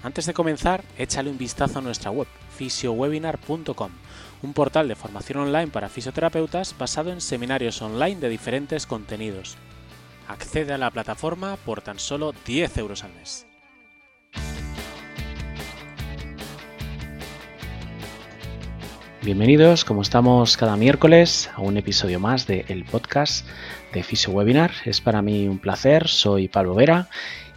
Antes de comenzar, échale un vistazo a nuestra web, fisiowebinar.com, un portal de formación online para fisioterapeutas basado en seminarios online de diferentes contenidos. Accede a la plataforma por tan solo 10 euros al mes. Bienvenidos, como estamos cada miércoles, a un episodio más del podcast de FisioWebinar. Es para mí un placer, soy Pablo Vera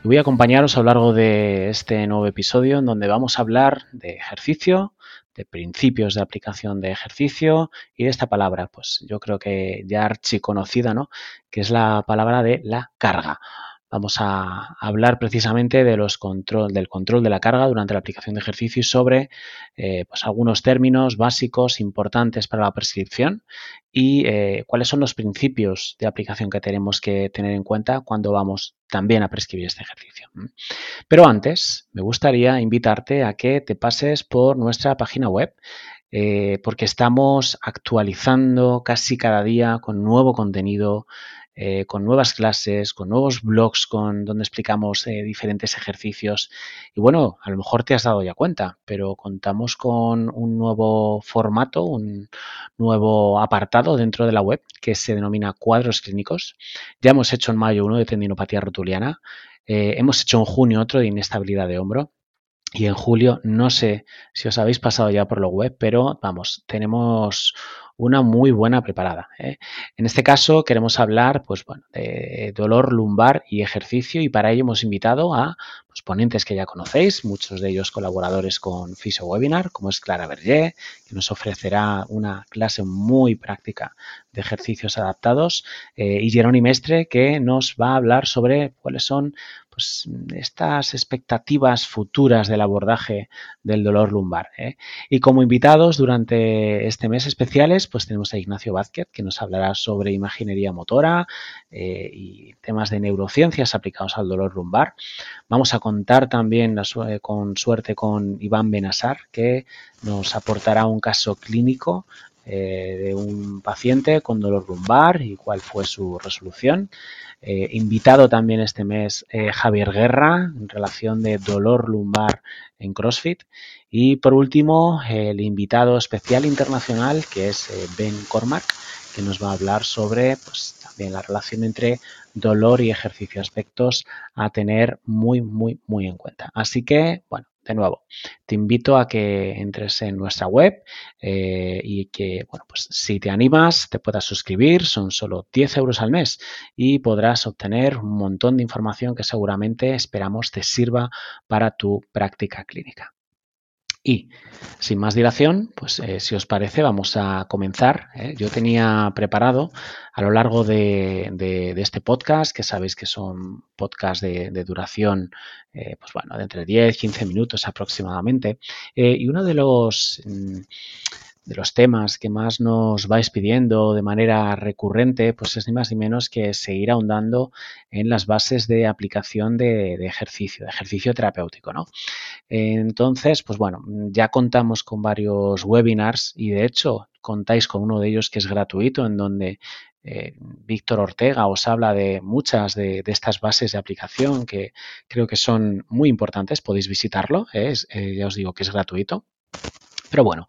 voy a acompañaros a lo largo de este nuevo episodio en donde vamos a hablar de ejercicio, de principios de aplicación de ejercicio y de esta palabra, pues yo creo que ya archiconocida, ¿no? Que es la palabra de la carga. Vamos a hablar precisamente del control de la carga durante la aplicación de ejercicio y sobre eh, pues algunos términos básicos importantes para la prescripción y eh, cuáles son los principios de aplicación que tenemos que tener en cuenta cuando vamos también a prescribir este ejercicio. Pero antes, me gustaría invitarte a que te pases por nuestra página web eh, porque estamos actualizando casi cada día con nuevo contenido eh, con nuevas clases, con nuevos blogs con, donde explicamos eh, diferentes ejercicios. Y bueno, a lo mejor te has dado ya cuenta, pero contamos con un nuevo formato, un nuevo apartado dentro de la web que se denomina cuadros clínicos. Ya hemos hecho en mayo uno de tendinopatía rotuliana, eh, hemos hecho en junio otro de inestabilidad de hombro. Y en julio, no sé si os habéis pasado ya por la web, pero vamos, tenemos una muy buena preparada. ¿eh? En este caso queremos hablar pues, bueno, de dolor lumbar y ejercicio y para ello hemos invitado a pues, ponentes que ya conocéis, muchos de ellos colaboradores con Fisio Webinar, como es Clara Berger, que nos ofrecerá una clase muy práctica de ejercicios adaptados, eh, y Jerónimo Mestre, que nos va a hablar sobre cuáles son pues, estas expectativas futuras del abordaje del dolor lumbar. ¿eh? Y como invitados durante este mes especiales, pues tenemos a Ignacio Vázquez, que nos hablará sobre imaginería motora eh, y temas de neurociencias aplicados al dolor lumbar. Vamos a contar también con suerte con Iván Benazar, que nos aportará un caso clínico eh, de un paciente con dolor lumbar y cuál fue su resolución. Eh, invitado también este mes Javier Guerra en relación de dolor lumbar en CrossFit. Y por último, el invitado especial internacional que es eh, Ben Cormack, que nos va a hablar sobre pues, también la relación entre dolor y ejercicio, aspectos a tener muy, muy, muy en cuenta. Así que, bueno, de nuevo, te invito a que entres en nuestra web eh, y que, bueno, pues si te animas, te puedas suscribir, son solo 10 euros al mes y podrás obtener un montón de información que seguramente esperamos te sirva para tu práctica clínica. Y sin más dilación, pues eh, si os parece, vamos a comenzar. ¿eh? Yo tenía preparado a lo largo de, este podcast, que sabéis que son podcasts de, duración, eh, pues bueno, de entre 10 y 15 minutos aproximadamente. y uno de los mm, de los temas que más nos vais pidiendo de manera recurrente, pues es ni más ni menos que seguir ahondando en las bases de aplicación de, ejercicio, de ejercicio terapéutico, ¿no? Entonces, pues bueno, ya contamos con varios webinars y de hecho contáis con uno de ellos que es gratuito, en donde eh, Víctor Ortega os habla de muchas de, estas bases de aplicación que creo que son muy importantes. Podéis visitarlo, ¿eh? Eh, ya os digo que es gratuito. Pero bueno,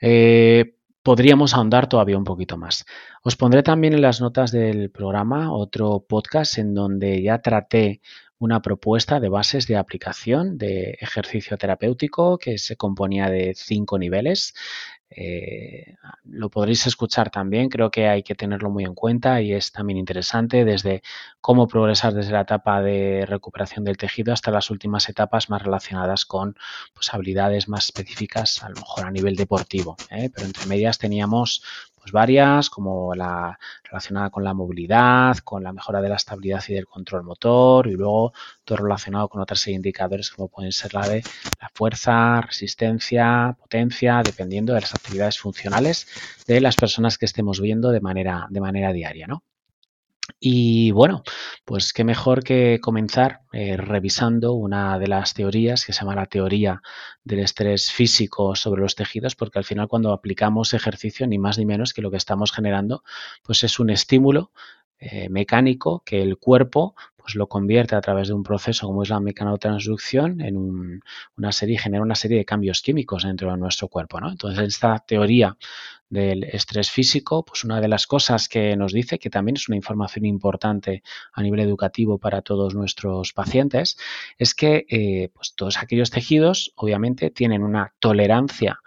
eh, podríamos ahondar todavía un poquito más. Os pondré también en las notas del programa otro podcast en donde ya traté una propuesta de bases de aplicación de ejercicio terapéutico que se componía de cinco niveles. Eh, lo podréis escuchar también, creo que hay que tenerlo muy en cuenta y es también interesante desde cómo progresar desde la etapa de recuperación del tejido hasta las últimas etapas más relacionadas con pues, habilidades más específicas, a lo mejor a nivel deportivo. ¿eh? Pero entre medias teníamos pues varias, como la relacionada con la movilidad, con la mejora de la estabilidad y del control motor, y luego todo relacionado con otras indicadores como pueden ser la de la fuerza, resistencia, potencia, dependiendo de las actividades funcionales de las personas que estemos viendo de manera, de manera diaria, ¿no? Y bueno, pues qué mejor que comenzar eh, revisando una de las teorías que se llama la teoría del estrés físico sobre los tejidos, porque al final cuando aplicamos ejercicio, ni más ni menos que lo que estamos generando, pues es un estímulo eh, mecánico que el cuerpo pues lo convierte a través de un proceso como es la mecanotransducción en una serie, genera una serie de cambios químicos dentro de nuestro cuerpo. ¿no? Entonces, esta teoría del estrés físico, pues una de las cosas que nos dice, que también es una información importante a nivel educativo para todos nuestros pacientes, es que eh, pues todos aquellos tejidos obviamente tienen una tolerancia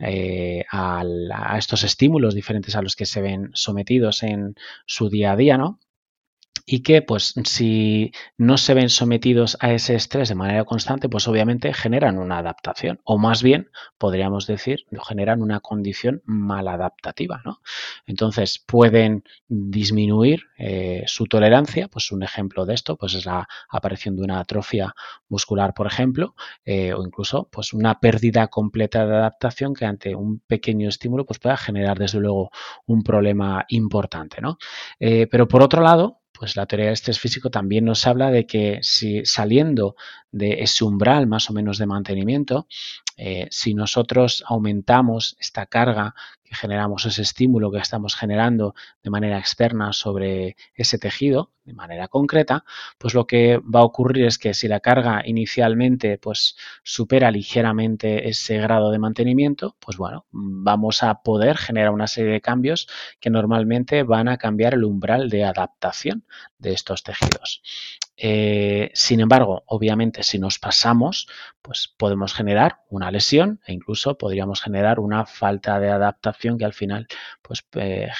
eh, a, a, estos estímulos diferentes a los que se ven sometidos en su día a día, ¿no? Y que pues si no se ven sometidos a ese estrés de manera constante, pues obviamente generan una adaptación o más bien podríamos decir, generan una condición maladaptativa, ¿no? Entonces pueden disminuir eh, su tolerancia, pues un ejemplo de esto pues es la aparición de una atrofia muscular, por ejemplo, eh, o incluso pues una pérdida completa de adaptación que ante un pequeño estímulo pues pueda generar desde luego un problema importante, ¿no? Eh, pero por otro lado, pues la teoría del estrés físico también nos habla de que si saliendo de ese umbral más o menos de mantenimiento, eh, si nosotros aumentamos esta carga generamos, ese estímulo que estamos generando de manera externa sobre ese tejido, de manera concreta, pues lo que va a ocurrir es que si la carga inicialmente pues supera ligeramente ese grado de mantenimiento, pues bueno, vamos a poder generar una serie de cambios que normalmente van a cambiar el umbral de adaptación de estos tejidos. Eh, sin embargo, obviamente, si nos pasamos, pues podemos generar una lesión e incluso podríamos generar una falta de adaptación que al final, pues, eh,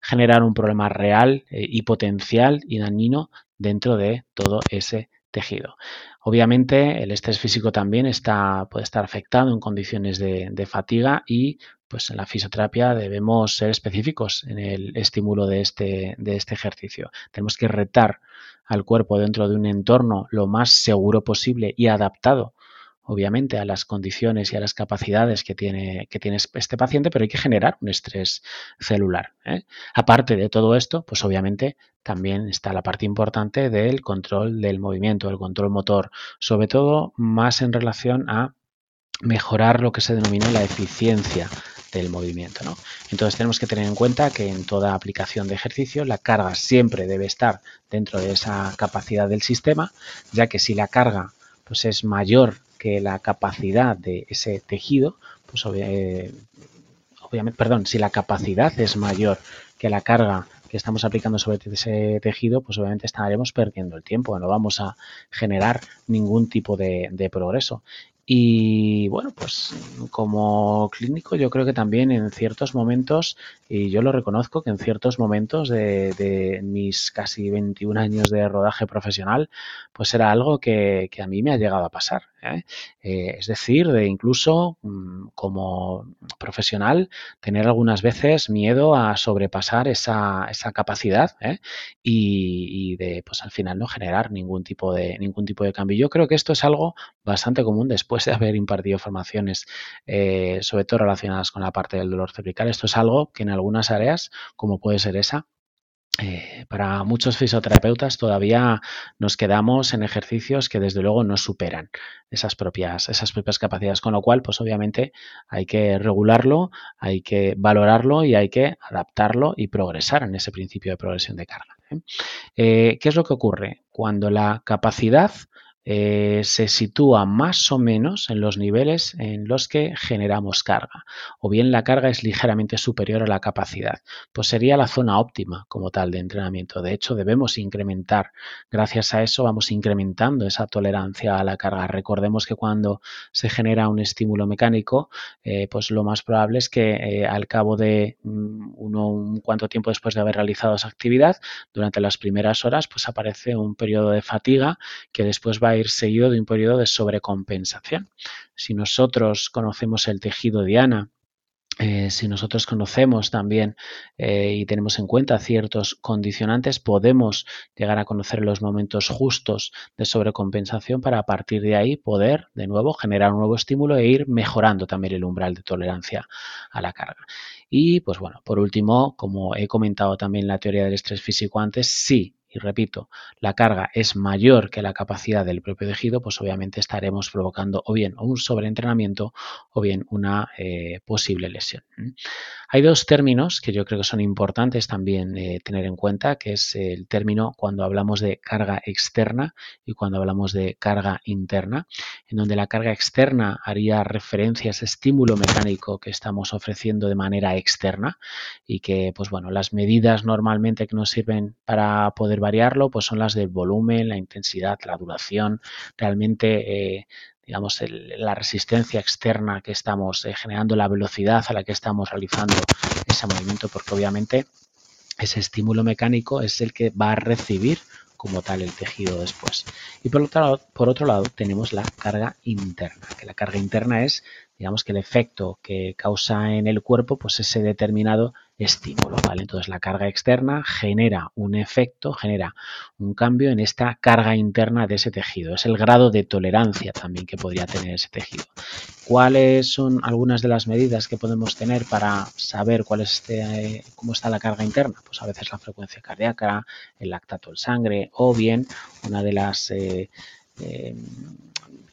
generar un problema real eh, y potencial y dañino dentro de todo ese tejido. Obviamente, el estrés físico también está, puede estar afectado en condiciones de, de fatiga y pues en la fisioterapia debemos ser específicos en el estímulo de este, de este ejercicio. Tenemos que retar al cuerpo dentro de un entorno lo más seguro posible y adaptado obviamente a las condiciones y a las capacidades que tiene, que tiene este paciente, pero hay que generar un estrés celular. ¿eh? Aparte de todo esto, pues obviamente también está la parte importante del control del movimiento, el control motor, sobre todo más en relación a mejorar lo que se denomina la eficiencia del movimiento. ¿no? Entonces tenemos que tener en cuenta que en toda aplicación de ejercicio la carga siempre debe estar dentro de esa capacidad del sistema, ya que si la carga pues, es mayor que la capacidad de ese tejido, pues eh, obviamente, perdón, si la capacidad es mayor que la carga que estamos aplicando sobre ese tejido, pues obviamente estaremos perdiendo el tiempo, no vamos a generar ningún tipo de, de progreso. Y bueno, pues como clínico yo creo que también en ciertos momentos, y yo lo reconozco que en ciertos momentos de, mis casi 21 años de rodaje profesional, pues era algo que, a mí me ha llegado a pasar. ¿eh? Eh, es decir, de incluso mm, como profesional tener algunas veces miedo a sobrepasar esa, esa capacidad ¿eh? y, de pues al final no generar ningún tipo de ningún tipo de cambio. Yo creo que esto es algo bastante común después de haber impartido formaciones, sobre todo relacionadas con la parte del dolor cervical. Esto es algo que en algunas áreas, como puede ser esa, eh, para muchos fisioterapeutas todavía nos quedamos en ejercicios que desde luego no superan esas propias, esas propias capacidades, con lo cual pues obviamente hay que regularlo, hay que valorarlo y hay que adaptarlo y progresar en ese principio de progresión de carga. ¿eh? ¿Qué es lo que ocurre? Cuando la capacidad eh, se sitúa más o menos en los niveles en los que generamos carga, o bien la carga es ligeramente superior a la capacidad, pues sería la zona óptima como tal de entrenamiento. De hecho, debemos incrementar, gracias a eso vamos incrementando esa tolerancia a la carga. Recordemos que cuando se genera un estímulo mecánico, eh, pues lo más probable es que eh, al cabo de mm, uno, un cuanto tiempo después de haber realizado esa actividad, durante las primeras horas, pues aparece un periodo de fatiga que después va ir seguido de un periodo de sobrecompensación. Si nosotros conocemos el tejido diana eh, si nosotros conocemos también eh, y tenemos en cuenta ciertos condicionantes, podemos llegar a conocer los momentos justos de sobrecompensación para a partir de ahí poder, de nuevo, generar un nuevo estímulo e ir mejorando también el umbral de tolerancia a la carga. Y, pues bueno, por último, como he comentado también la teoría del estrés físico antes, sí y repito, la carga es mayor que la capacidad del propio tejido, pues obviamente estaremos provocando o bien un sobreentrenamiento o bien una eh, posible lesión. Hay dos términos que yo creo que son importantes también eh, tener en cuenta, que es el término cuando hablamos de carga externa y cuando hablamos de carga interna, en donde la carga externa haría referencia a ese estímulo mecánico que estamos ofreciendo de manera externa y que, pues bueno, las medidas normalmente que nos sirven para poder variarlo, pues son las del volumen, la intensidad, la duración, realmente eh, digamos, la resistencia externa que estamos eh, generando, la velocidad a la que estamos realizando ese movimiento, porque obviamente ese estímulo mecánico es el que va a recibir como tal el tejido después. Y por otro, lado, por otro lado tenemos la carga interna, que la carga interna es, digamos, que el efecto que causa en el cuerpo, pues ese determinado estímulo, ¿vale? Entonces la carga externa genera un efecto, genera un cambio en esta carga interna de ese tejido. Es el grado de tolerancia también que podría tener ese tejido. ¿Cuáles son algunas de las medidas que podemos tener para saber cuál es este, cómo está la carga interna? Pues a veces la frecuencia cardíaca, el lactato en sangre o bien una de las eh, eh,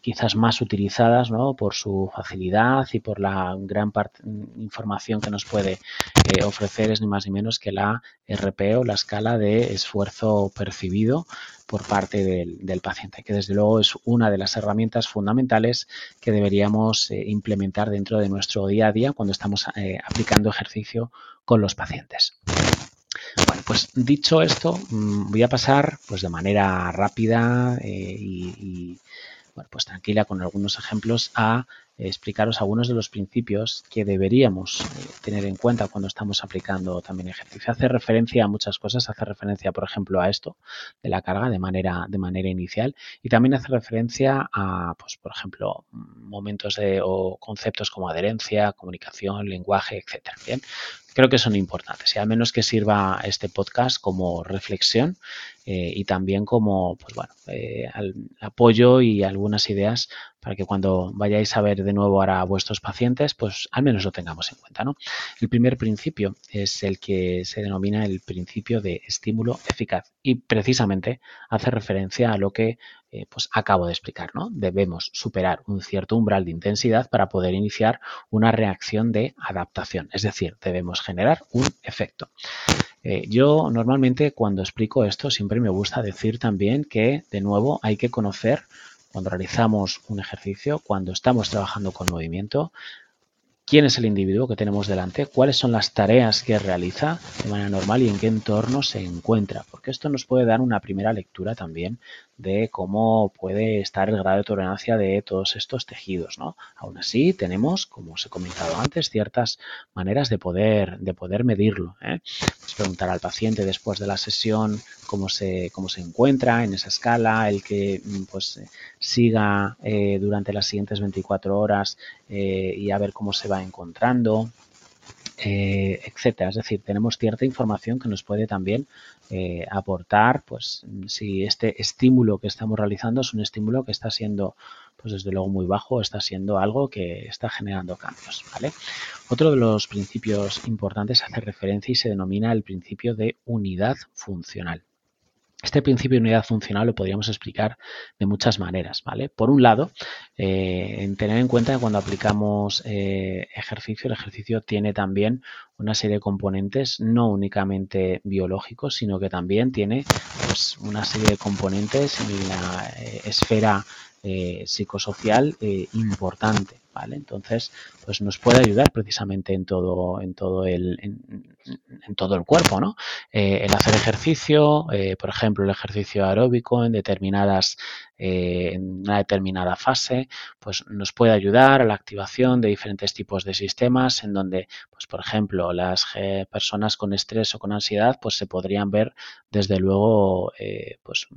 quizás más utilizadas ¿no? por su facilidad y por la gran información que nos puede eh, ofrecer es ni más ni menos que la RP o la escala de esfuerzo percibido por parte del, paciente, que desde luego es una de las herramientas fundamentales que deberíamos eh, implementar dentro de nuestro día a día cuando estamos eh, aplicando ejercicio con los pacientes. Bueno, pues dicho esto, mm, voy a pasar pues de manera rápida y pues tranquila con algunos ejemplos a explicaros algunos de los principios que deberíamos eh, tener en cuenta cuando estamos aplicando también ejercicio. Hace referencia a muchas cosas, hace referencia, por ejemplo, a esto de la carga de manera, de manera inicial y también hace referencia a, pues, por ejemplo, momentos de, o conceptos como adherencia, comunicación, lenguaje, etcétera. Bien, creo que son importantes y al menos que sirva este podcast como reflexión eh, y también como pues bueno, eh, apoyo y algunas ideas para que cuando vayáis a ver de nuevo ahora a vuestros pacientes, pues al menos lo tengamos en cuenta. ¿no? El primer principio es el que se denomina el principio de estímulo eficaz y precisamente hace referencia a lo que eh, pues acabo de explicar. ¿no? Debemos superar un cierto umbral de intensidad para poder iniciar una reacción de adaptación, es decir, debemos generar un efecto. Eh, yo normalmente cuando explico esto siempre me gusta decir también que de nuevo hay que conocer cuando realizamos un ejercicio, cuando estamos trabajando con movimiento, quién es el individuo que tenemos delante, cuáles son las tareas que realiza de manera normal y en qué entorno se encuentra, porque esto nos puede dar una primera lectura también de cómo puede estar el grado de tolerancia de todos estos tejidos. ¿no? Aún así, tenemos, como os he comentado antes, ciertas maneras de poder, de poder medirlo. Pues preguntar al paciente después de la sesión cómo se, cómo se encuentra en esa escala, el que pues, siga eh, durante las siguientes 24 horas eh, y a ver cómo se va encontrando, eh, etcétera. Es decir, tenemos cierta información que nos puede también eh, aportar, pues, si este estímulo que estamos realizando es un estímulo que está siendo, pues, desde luego muy bajo, está siendo algo que está generando cambios. Otro de los principios importantes hace referencia y se denomina el principio de unidad funcional. Este principio de unidad funcional lo podríamos explicar de muchas maneras, ¿vale? Por un lado, eh, en tener en cuenta que cuando aplicamos eh, ejercicio, el ejercicio tiene también una serie de componentes no únicamente biológicos, sino que también tiene pues, una serie de componentes en la eh, esfera psicosocial importante. Entonces, pues nos puede ayudar precisamente en todo, en todo el, en, todo el cuerpo, ¿no? Eh, el hacer ejercicio, eh, por ejemplo, el ejercicio aeróbico en determinadas, eh, en una determinada fase, pues nos puede ayudar a la activación de diferentes tipos de sistemas en donde, pues por ejemplo, las personas con estrés o con ansiedad, pues se podrían ver desde luego, pues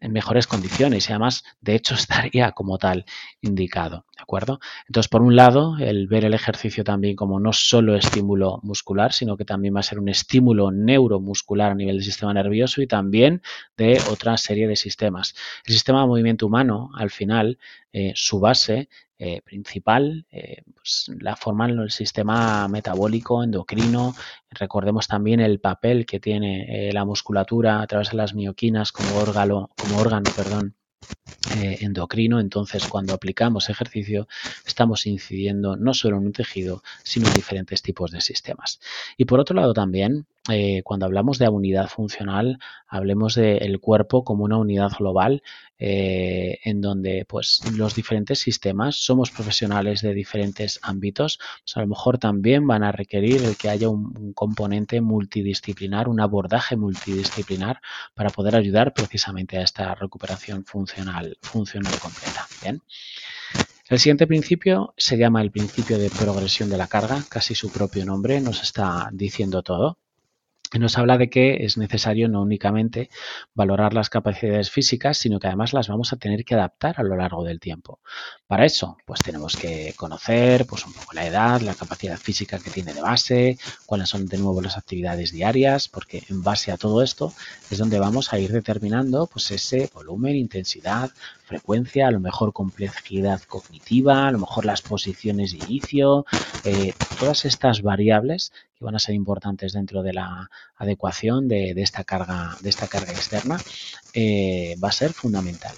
en mejores condiciones y además, de hecho, estaría como tal indicado. ¿De acuerdo? Entonces, por un lado, el ver el ejercicio también como no solo estímulo muscular, sino que también va a ser un estímulo neuromuscular a nivel del sistema nervioso y también de otra serie de sistemas. El sistema de movimiento humano, al final, eh, su base eh, principal, eh, pues la forman el sistema metabólico, endocrino. Recordemos también el papel que tiene la musculatura a través de las mioquinas como órgano, endocrino, entonces cuando aplicamos ejercicio estamos incidiendo no solo en un tejido, sino en diferentes tipos de sistemas. Y por otro lado también, eh, cuando hablamos de unidad funcional, hablemos del cuerpo como una unidad global eh, en donde pues los diferentes sistemas somos profesionales de diferentes ámbitos, pues, a lo mejor también van a requerir el que haya un, componente multidisciplinar, un abordaje multidisciplinar para poder ayudar precisamente a esta recuperación funcional, completa. El siguiente principio se llama el principio de progresión de la carga, casi su propio nombre nos está diciendo todo nos habla de que es necesario no únicamente valorar las capacidades físicas, sino que además las vamos a tener que adaptar a lo largo del tiempo. Para eso, pues tenemos que conocer pues, un poco la edad, la capacidad física que tiene de base, cuáles son de nuevo las actividades diarias, porque en base a todo esto es donde vamos a ir determinando pues, ese volumen, intensidad, frecuencia, a lo mejor complejidad cognitiva, a lo mejor las posiciones de inicio, eh, todas estas variables que van a ser importantes dentro de la adecuación de, esta, carga, de esta carga externa, eh, va a ser fundamental.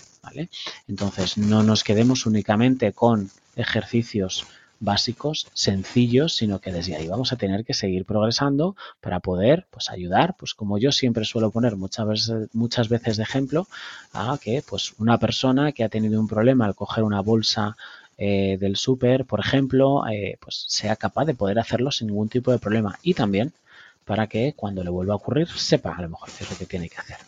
Entonces, no nos quedemos únicamente con ejercicios básicos, sencillos, sino que desde ahí vamos a tener que seguir progresando para poder pues, ayudar, pues como yo siempre suelo poner muchas veces, muchas veces de ejemplo, a que pues, una persona que ha tenido un problema al coger una bolsa eh, del súper, por ejemplo, eh, pues sea capaz de poder hacerlo sin ningún tipo de problema y también para que cuando le vuelva a ocurrir sepa a lo mejor qué es lo que tiene que hacer.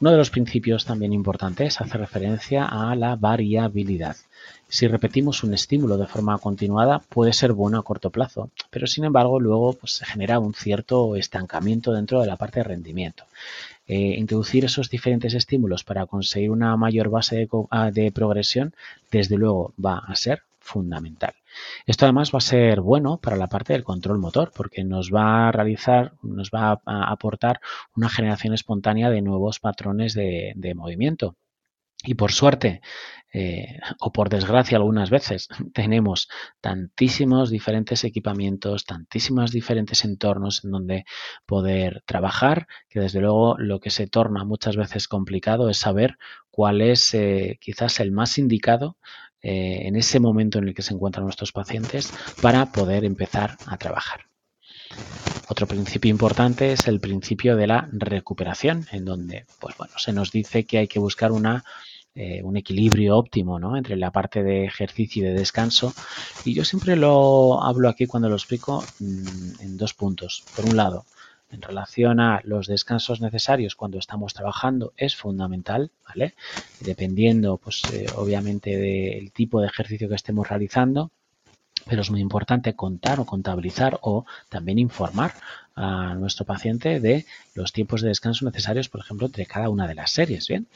Uno de los principios también importantes hace referencia a la variabilidad. Si repetimos un estímulo de forma continuada puede ser bueno a corto plazo, pero sin embargo luego pues, se genera un cierto estancamiento dentro de la parte de rendimiento. Eh, introducir esos diferentes estímulos para conseguir una mayor base ah, de progresión, desde luego va a ser fundamental. Esto además va a ser bueno para la parte del control motor porque nos va a realizar, nos va a aportar una generación espontánea de nuevos patrones de, movimiento. Y por suerte, eh, o por desgracia algunas veces, tenemos tantísimos diferentes equipamientos, tantísimos diferentes entornos en donde poder trabajar, que desde luego lo que se torna muchas veces complicado es saber cuál es eh, quizás el más indicado eh, en ese momento en el que se encuentran nuestros pacientes para poder empezar a trabajar. Otro principio importante es el principio de la recuperación, en donde pues bueno, se nos dice que hay que buscar una, eh, un equilibrio óptimo ¿no? entre la parte de ejercicio y de descanso. Y yo siempre lo hablo aquí cuando lo explico mm, en dos puntos. Por un lado, en relación a los descansos necesarios cuando estamos trabajando es fundamental, ¿vale? Dependiendo, pues, eh, obviamente del tipo de ejercicio que estemos realizando, pero es muy importante contar o contabilizar o también informar a nuestro paciente de los tiempos de descanso necesarios, por ejemplo, entre cada una de las series, ¿bien?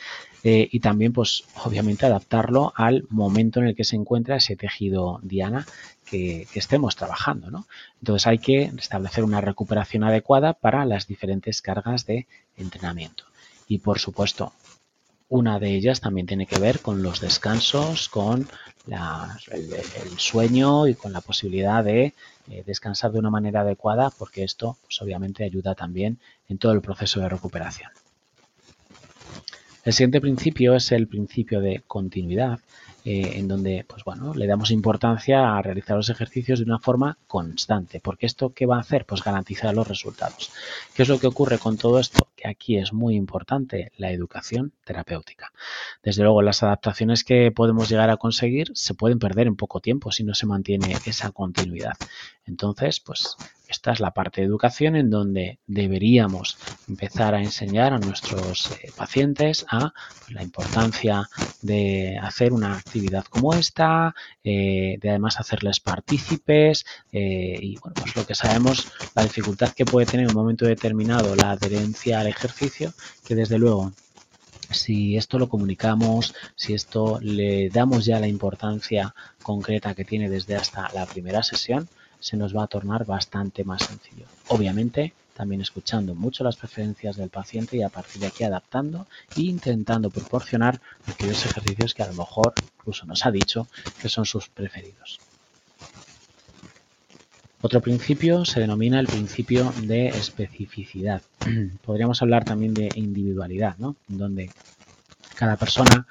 Eh, y también, pues, obviamente adaptarlo al momento en el que se encuentra ese tejido diana que, estemos trabajando, ¿no? Entonces hay que establecer una recuperación adecuada para las diferentes cargas de entrenamiento. Y por supuesto, una de ellas también tiene que ver con los descansos, con el, sueño y con la posibilidad de eh, descansar de una manera adecuada, porque esto pues, obviamente ayuda también en todo el proceso de recuperación. El siguiente principio es el principio de continuidad eh, en donde pues bueno, le damos importancia a realizar los ejercicios de una forma constante, porque esto qué va a hacer? Pues garantizar los resultados. ¿Qué es lo que ocurre con todo esto? Aquí es muy importante la educación terapéutica. Desde luego, las adaptaciones que podemos llegar a conseguir se pueden perder en poco tiempo si no se mantiene esa continuidad. Entonces, pues esta es la parte de educación en donde deberíamos empezar a enseñar a nuestros eh, pacientes a pues, la importancia de hacer una actividad como esta, eh, de además hacerles partícipes eh, y bueno, pues lo que sabemos, la dificultad que puede tener en un momento determinado la adherencia al ejercicio, que desde luego si esto lo comunicamos, si esto le damos ya la importancia concreta que tiene desde hasta la primera sesión, se nos va a tornar bastante más sencillo. Obviamente, también escuchando mucho las preferencias del paciente y a partir de aquí adaptando e intentando proporcionar aquellos ejercicios que a lo mejor incluso nos ha dicho que son sus preferidos. Otro principio se denomina el principio de especificidad. Podríamos hablar también de individualidad, ¿no? Donde cada persona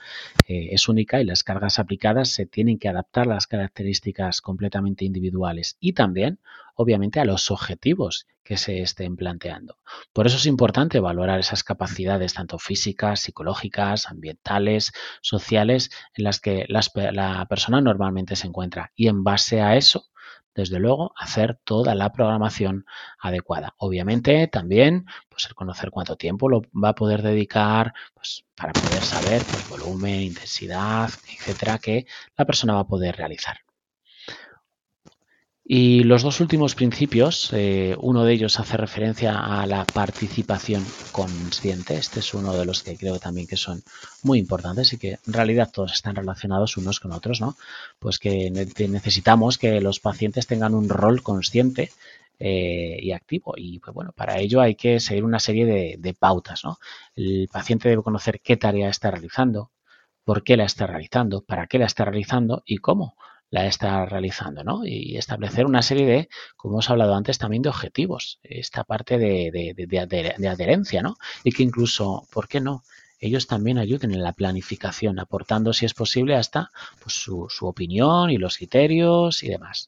eh, es única y las cargas aplicadas se tienen que adaptar a las características completamente individuales y también, obviamente, a los objetivos que se estén planteando. Por eso es importante valorar esas capacidades tanto físicas, psicológicas, ambientales, sociales, en las que la persona normalmente se encuentra. Y en base a eso, desde luego, hacer toda la programación adecuada. Obviamente, también, pues el conocer cuánto tiempo lo va a poder dedicar, pues para poder saber, pues volumen, intensidad, etcétera, que la persona va a poder realizar. Y los dos últimos principios, eh, uno de ellos hace referencia a la participación consciente. Este es uno de los que creo también que son muy importantes y que en realidad todos están relacionados unos con otros, ¿no? Pues que necesitamos que los pacientes tengan un rol consciente eh, y activo. Y pues bueno, para ello hay que seguir una serie de, de pautas, ¿no? El paciente debe conocer qué tarea está realizando, por qué la está realizando, para qué la está realizando y cómo la está realizando, ¿no? Y establecer una serie de, como hemos hablado antes, también de objetivos, esta parte de, adherencia, ¿no? Y que incluso, ¿por qué no? Ellos también ayuden en la planificación, aportando, si es posible, hasta pues, su, opinión y los criterios y demás.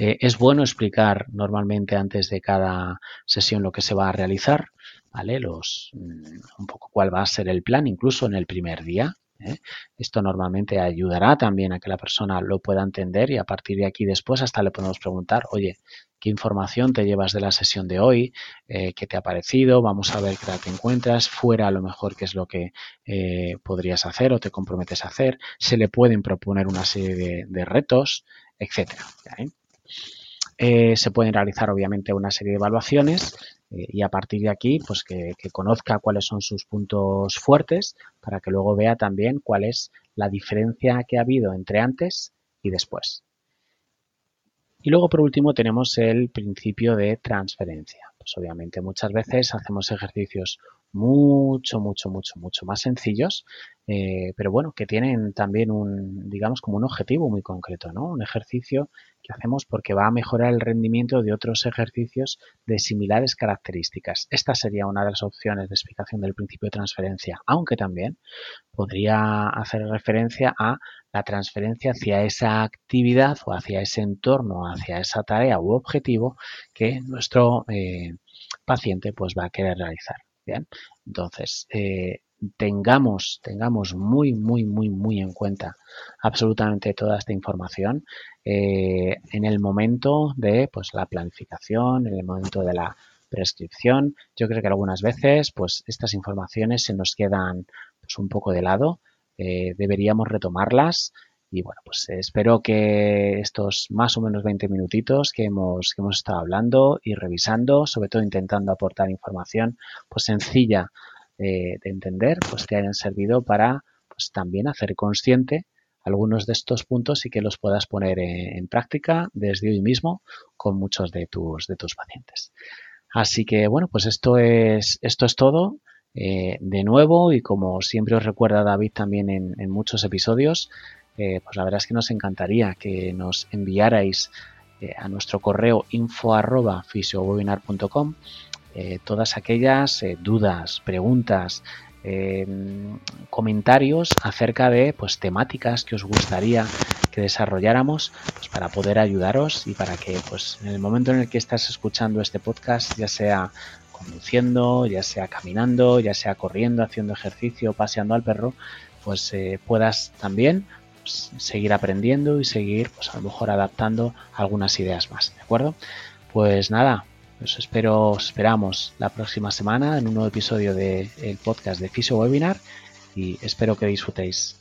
Eh, es bueno explicar normalmente antes de cada sesión lo que se va a realizar, ¿vale? Los, mm, un poco cuál va a ser el plan, incluso en el primer día, ¿eh? Esto normalmente ayudará también a que la persona lo pueda entender y a partir de aquí después hasta le podemos preguntar, oye, ¿qué información te llevas de la sesión de hoy? Eh, ¿Qué te ha parecido? Vamos a ver qué te encuentras. Fuera a lo mejor qué es lo que eh, podrías hacer o te comprometes a hacer. Se le pueden proponer una serie de, retos, etcétera. se pueden realizar obviamente una serie de evaluaciones y a partir de aquí, pues que, conozca cuáles son sus puntos fuertes para que luego vea también cuál es la diferencia que ha habido entre antes y después. Y luego, por último, tenemos el principio de transferencia. Pues obviamente muchas veces hacemos ejercicios mucho, mucho, mucho, mucho más sencillos, eh, pero bueno, que tienen también un, digamos, como un objetivo muy concreto, ¿no? Un ejercicio que hacemos porque va a mejorar el rendimiento de otros ejercicios de similares características. Esta sería una de las opciones de explicación del principio de transferencia, aunque también podría hacer referencia a la transferencia hacia esa actividad o hacia ese entorno, hacia esa tarea u objetivo que nuestro eh, paciente pues va a querer realizar. Bien, entonces eh, tengamos, tengamos muy, muy, muy, muy en cuenta absolutamente toda esta información eh, en el momento de pues, la planificación, en el momento de la prescripción. Yo creo que algunas veces pues, estas informaciones se nos quedan pues, un poco de lado. Eh, deberíamos retomarlas y bueno, pues espero que estos más o menos 20 minutitos que hemos, que hemos estado hablando y revisando, sobre todo intentando aportar información pues sencilla eh, de entender, pues te hayan servido para pues también hacer consciente algunos de estos puntos y que los puedas poner en, práctica desde hoy mismo con muchos de tus, de tus pacientes. Así que bueno, pues esto es, esto es todo. Eh, de nuevo y como siempre os recuerda David también en, muchos episodios, eh, pues la verdad es que nos encantaría que nos enviarais a nuestro correo info arroba fisiowebinar.com eh, todas aquellas eh, dudas, preguntas, em, comentarios acerca de pues, temáticas que os gustaría que desarrolláramos pues, para poder ayudaros y para que pues, en el momento en el que estás escuchando este podcast, ya sea conduciendo, ya sea caminando, ya sea corriendo, haciendo ejercicio, paseando al perro, pues eh, puedas también pues, seguir aprendiendo y seguir pues a lo mejor adaptando algunas ideas más, ¿de acuerdo? Pues nada, os espero, esperamos la próxima semana en un nuevo episodio del podcast de Fisio Webinar y espero que disfrutéis.